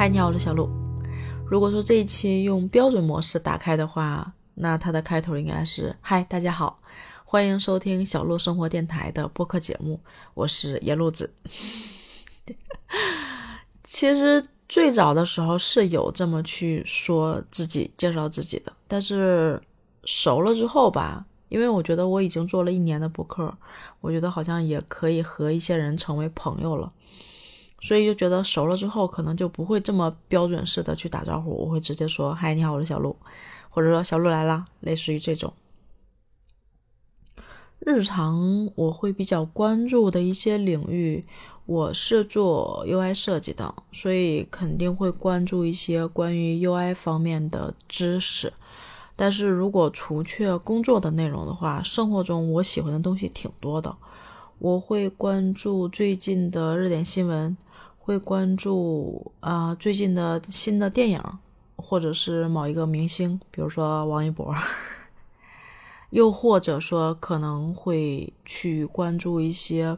嗨，你好，我是小鹿。如果说这一期用标准模式打开的话，那它的开头应该是“嗨，大家好，欢迎收听小鹿生活电台的播客节目，我是野路子。”其实最早的时候是有这么去说自己、介绍自己的，但是熟了之后吧，因为我觉得我已经做了一年的播客，我觉得好像也可以和一些人成为朋友了。所以就觉得熟了之后，可能就不会这么标准式的去打招呼，我会直接说“嗨，你好，我是小鹿”，或者说“小鹿来啦”，类似于这种。日常我会比较关注的一些领域，我是做 UI 设计的，所以肯定会关注一些关于 UI 方面的知识。但是如果除却工作的内容的话，生活中我喜欢的东西挺多的，我会关注最近的热点新闻。会关注啊最近的新的电影，或者是某一个明星，比如说王一博，又或者说可能会去关注一些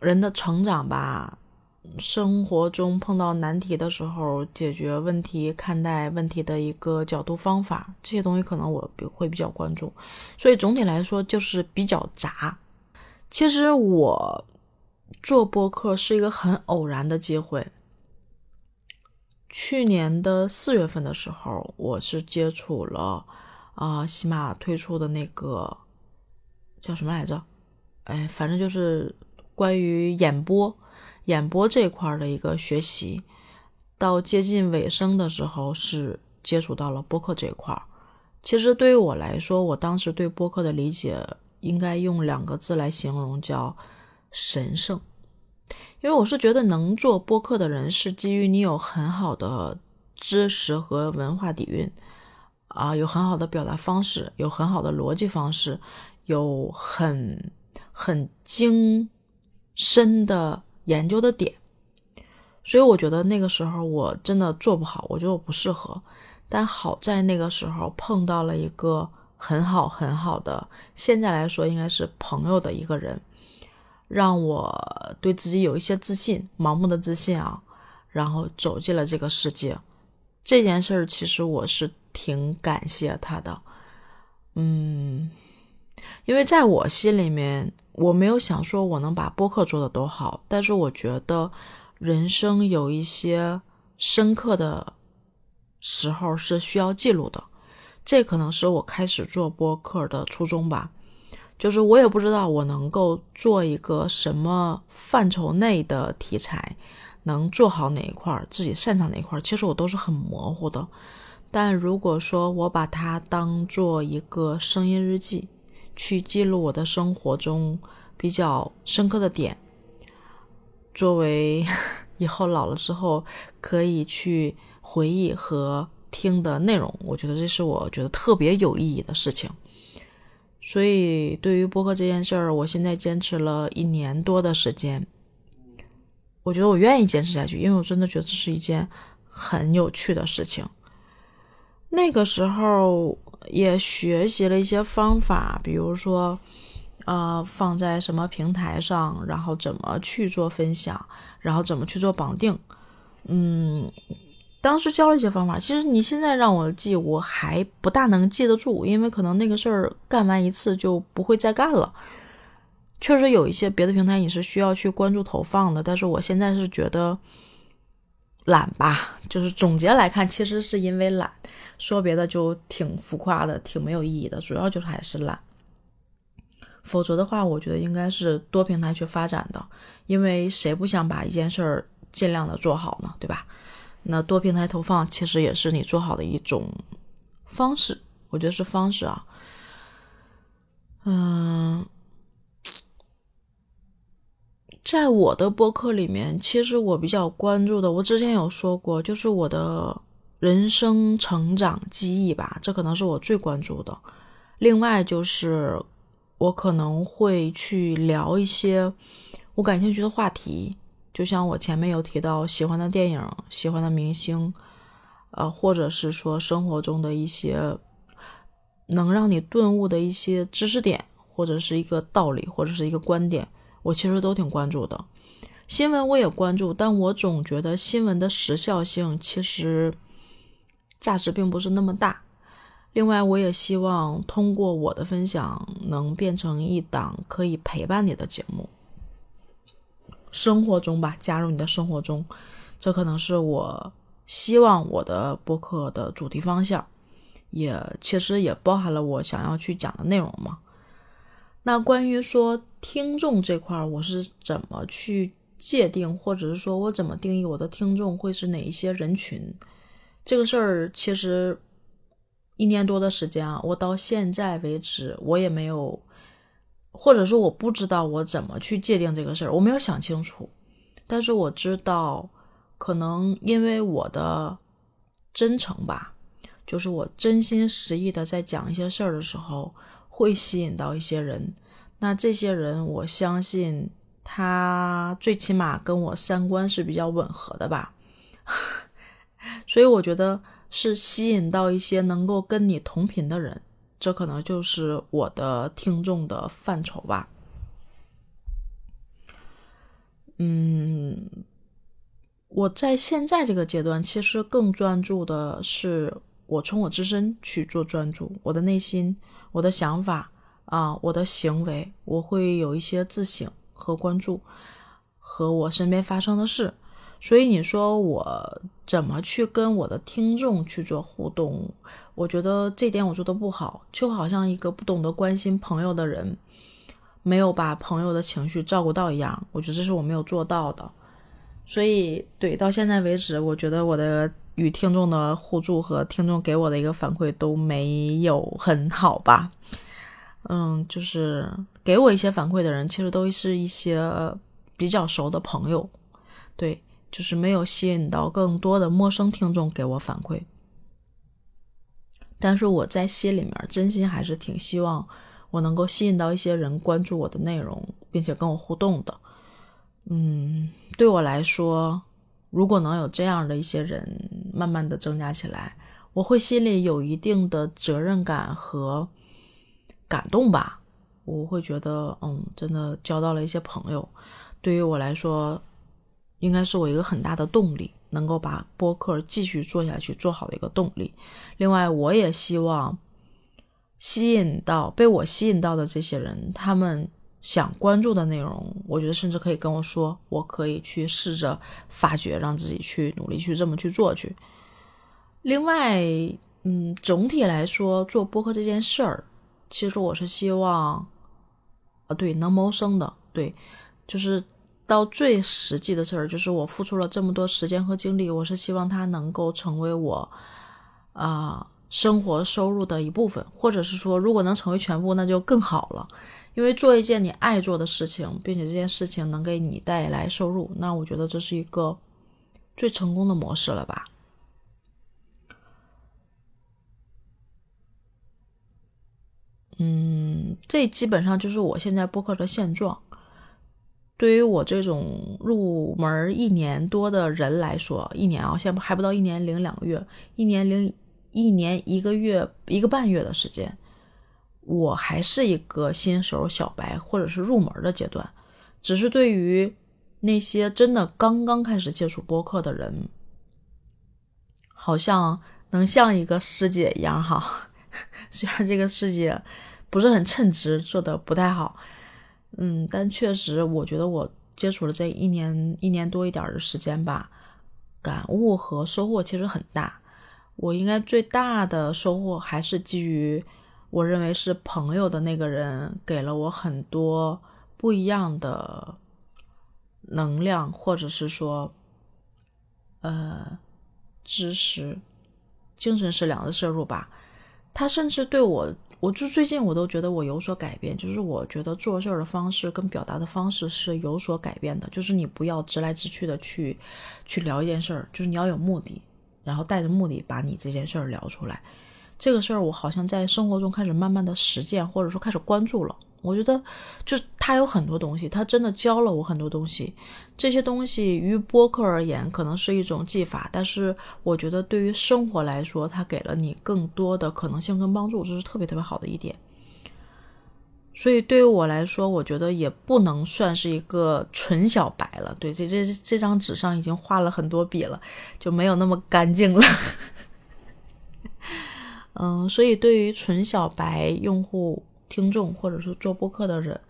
人的成长吧，生活中碰到难题的时候解决问题、看待问题的一个角度方法，这些东西可能我会比较关注，所以总体来说就是比较杂。其实我。做播客是一个很偶然的机会。去年的四月份的时候，我是接触了啊，喜马推出的那个叫什么来着？哎，反正就是关于演播、演播这块的一个学习。到接近尾声的时候，是接触到了播客这一块。其实对于我来说，我当时对播客的理解，应该用两个字来形容，叫。神圣，因为我是觉得能做播客的人是基于你有很好的知识和文化底蕴啊，有很好的表达方式，有很好的逻辑方式，有很很精深的研究的点，所以我觉得那个时候我真的做不好，我觉得我不适合。但好在那个时候碰到了一个很好很好的，现在来说应该是朋友的一个人。让我对自己有一些自信，盲目的自信啊，然后走进了这个世界。这件事儿其实我是挺感谢他的，嗯，因为在我心里面，我没有想说我能把播客做的多好，但是我觉得人生有一些深刻的时候是需要记录的，这可能是我开始做播客的初衷吧。就是我也不知道我能够做一个什么范畴内的题材，能做好哪一块，自己擅长哪一块，其实我都是很模糊的。但如果说我把它当做一个声音日记，去记录我的生活中比较深刻的点，作为 以后老了之后可以去回忆和听的内容，我觉得这是我觉得特别有意义的事情。所以，对于播客这件事儿，我现在坚持了一年多的时间。我觉得我愿意坚持下去，因为我真的觉得这是一件很有趣的事情。那个时候也学习了一些方法，比如说，呃，放在什么平台上，然后怎么去做分享，然后怎么去做绑定，嗯。当时教了一些方法，其实你现在让我记，我还不大能记得住，因为可能那个事儿干完一次就不会再干了。确实有一些别的平台你是需要去关注投放的，但是我现在是觉得懒吧，就是总结来看，其实是因为懒，说别的就挺浮夸的，挺没有意义的，主要就是还是懒。否则的话，我觉得应该是多平台去发展的，因为谁不想把一件事儿尽量的做好呢？对吧？那多平台投放其实也是你做好的一种方式，我觉得是方式啊。嗯，在我的播客里面，其实我比较关注的，我之前有说过，就是我的人生成长记忆吧，这可能是我最关注的。另外就是我可能会去聊一些我感兴趣的话题。就像我前面有提到喜欢的电影、喜欢的明星，呃，或者是说生活中的一些能让你顿悟的一些知识点，或者是一个道理，或者是一个观点，我其实都挺关注的。新闻我也关注，但我总觉得新闻的时效性其实价值并不是那么大。另外，我也希望通过我的分享，能变成一档可以陪伴你的节目。生活中吧，加入你的生活中，这可能是我希望我的播客的主题方向，也其实也包含了我想要去讲的内容嘛。那关于说听众这块，我是怎么去界定，或者是说我怎么定义我的听众会是哪一些人群？这个事儿其实一年多的时间啊，我到现在为止我也没有。或者说我不知道我怎么去界定这个事儿，我没有想清楚。但是我知道，可能因为我的真诚吧，就是我真心实意的在讲一些事儿的时候，会吸引到一些人。那这些人，我相信他最起码跟我三观是比较吻合的吧。所以我觉得是吸引到一些能够跟你同频的人。这可能就是我的听众的范畴吧。嗯，我在现在这个阶段，其实更专注的是我从我自身去做专注，我的内心、我的想法啊，我的行为，我会有一些自省和关注，和我身边发生的事。所以你说我怎么去跟我的听众去做互动？我觉得这点我做的不好，就好像一个不懂得关心朋友的人，没有把朋友的情绪照顾到一样。我觉得这是我没有做到的。所以，对到现在为止，我觉得我的与听众的互助和听众给我的一个反馈都没有很好吧？嗯，就是给我一些反馈的人，其实都是一些比较熟的朋友，对。就是没有吸引到更多的陌生听众给我反馈，但是我在心里面真心还是挺希望我能够吸引到一些人关注我的内容，并且跟我互动的。嗯，对我来说，如果能有这样的一些人慢慢的增加起来，我会心里有一定的责任感和感动吧。我会觉得，嗯，真的交到了一些朋友，对于我来说。应该是我一个很大的动力，能够把播客继续做下去做好的一个动力。另外，我也希望吸引到被我吸引到的这些人，他们想关注的内容，我觉得甚至可以跟我说，我可以去试着发掘，让自己去努力去这么去做去。另外，嗯，总体来说，做播客这件事儿，其实我是希望，啊，对，能谋生的，对，就是。到最实际的事儿，就是我付出了这么多时间和精力，我是希望它能够成为我啊生活收入的一部分，或者是说，如果能成为全部，那就更好了。因为做一件你爱做的事情，并且这件事情能给你带来收入，那我觉得这是一个最成功的模式了吧。嗯，这基本上就是我现在播客的现状。对于我这种入门一年多的人来说，一年啊，现在还不到一年零两个月，一年零一年一个月一个半月的时间，我还是一个新手小白或者是入门的阶段。只是对于那些真的刚刚开始接触播客的人，好像能像一个师姐一样哈，虽然这个师姐不是很称职，做的不太好。嗯，但确实，我觉得我接触了这一年一年多一点的时间吧，感悟和收获其实很大。我应该最大的收获还是基于我认为是朋友的那个人给了我很多不一样的能量，或者是说，呃，知识、精神食粮的摄入吧。他甚至对我。我就最近我都觉得我有所改变，就是我觉得做事儿的方式跟表达的方式是有所改变的。就是你不要直来直去的去去聊一件事儿，就是你要有目的，然后带着目的把你这件事儿聊出来。这个事儿我好像在生活中开始慢慢的实践，或者说开始关注了。我觉得，就他有很多东西，他真的教了我很多东西。这些东西于播客而言，可能是一种技法，但是我觉得对于生活来说，他给了你更多的可能性跟帮助，这是特别特别好的一点。所以对于我来说，我觉得也不能算是一个纯小白了。对，这这这张纸上已经画了很多笔了，就没有那么干净了。嗯，所以对于纯小白用户、听众，或者说做播客的人，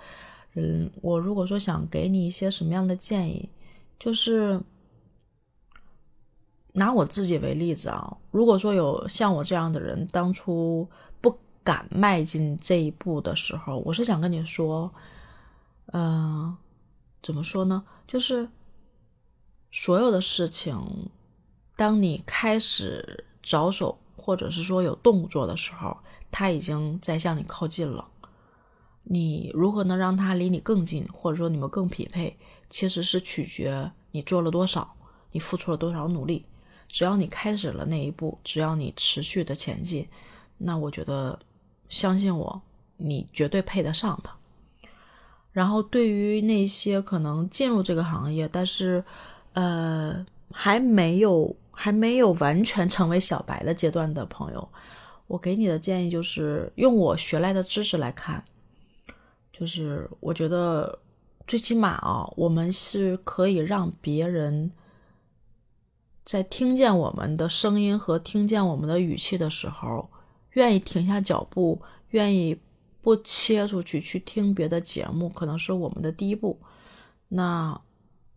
嗯，我如果说想给你一些什么样的建议，就是拿我自己为例子啊，如果说有像我这样的人，当初不。敢迈进这一步的时候，我是想跟你说，嗯，怎么说呢？就是所有的事情，当你开始着手，或者是说有动作的时候，他已经在向你靠近了。你如何能让他离你更近，或者说你们更匹配，其实是取决你做了多少，你付出了多少努力。只要你开始了那一步，只要你持续的前进，那我觉得。相信我，你绝对配得上的。然后，对于那些可能进入这个行业，但是，呃，还没有还没有完全成为小白的阶段的朋友，我给你的建议就是，用我学来的知识来看，就是我觉得最起码啊，我们是可以让别人在听见我们的声音和听见我们的语气的时候。愿意停下脚步，愿意不切出去去听别的节目，可能是我们的第一步。那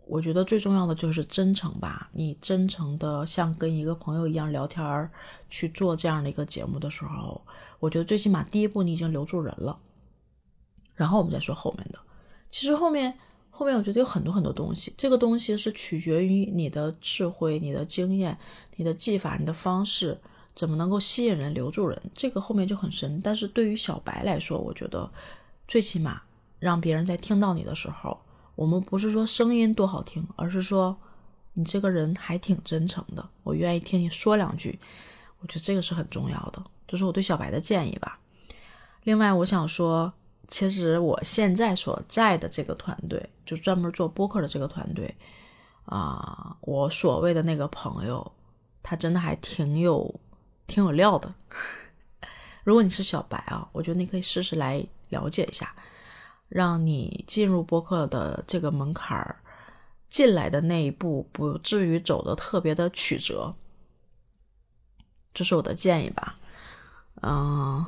我觉得最重要的就是真诚吧。你真诚的像跟一个朋友一样聊天儿去做这样的一个节目的时候，我觉得最起码第一步你已经留住人了。然后我们再说后面的。其实后面后面我觉得有很多很多东西，这个东西是取决于你的智慧、你的经验、你的技法、你的方式。怎么能够吸引人、留住人？这个后面就很深。但是对于小白来说，我觉得最起码让别人在听到你的时候，我们不是说声音多好听，而是说你这个人还挺真诚的，我愿意听你说两句。我觉得这个是很重要的，这是我对小白的建议吧。另外，我想说，其实我现在所在的这个团队，就专门做播客的这个团队啊，我所谓的那个朋友，他真的还挺有。挺有料的，如果你是小白啊，我觉得你可以试试来了解一下，让你进入播客的这个门槛儿进来的那一步不至于走的特别的曲折，这是我的建议吧。嗯，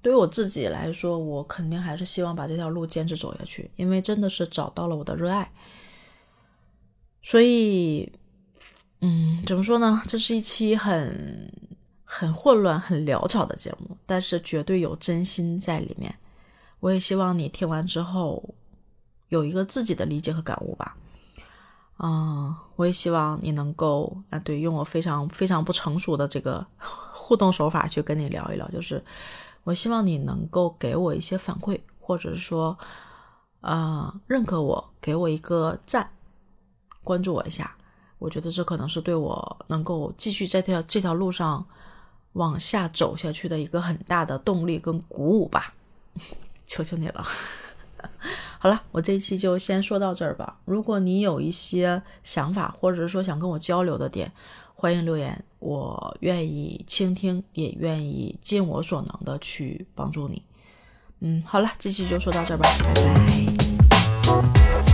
对于我自己来说，我肯定还是希望把这条路坚持走下去，因为真的是找到了我的热爱，所以，嗯，怎么说呢？这是一期很。很混乱、很潦草的节目，但是绝对有真心在里面。我也希望你听完之后有一个自己的理解和感悟吧。嗯，我也希望你能够啊，对，用我非常非常不成熟的这个 互动手法去跟你聊一聊。就是我希望你能够给我一些反馈，或者是说啊，认可我，给我一个赞，关注我一下。我觉得这可能是对我能够继续在这条这条路上。往下走下去的一个很大的动力跟鼓舞吧，求求你了。好了，我这一期就先说到这儿吧。如果你有一些想法，或者是说想跟我交流的点，欢迎留言，我愿意倾听，也愿意尽我所能的去帮助你。嗯，好了，这期就说到这儿吧，拜拜。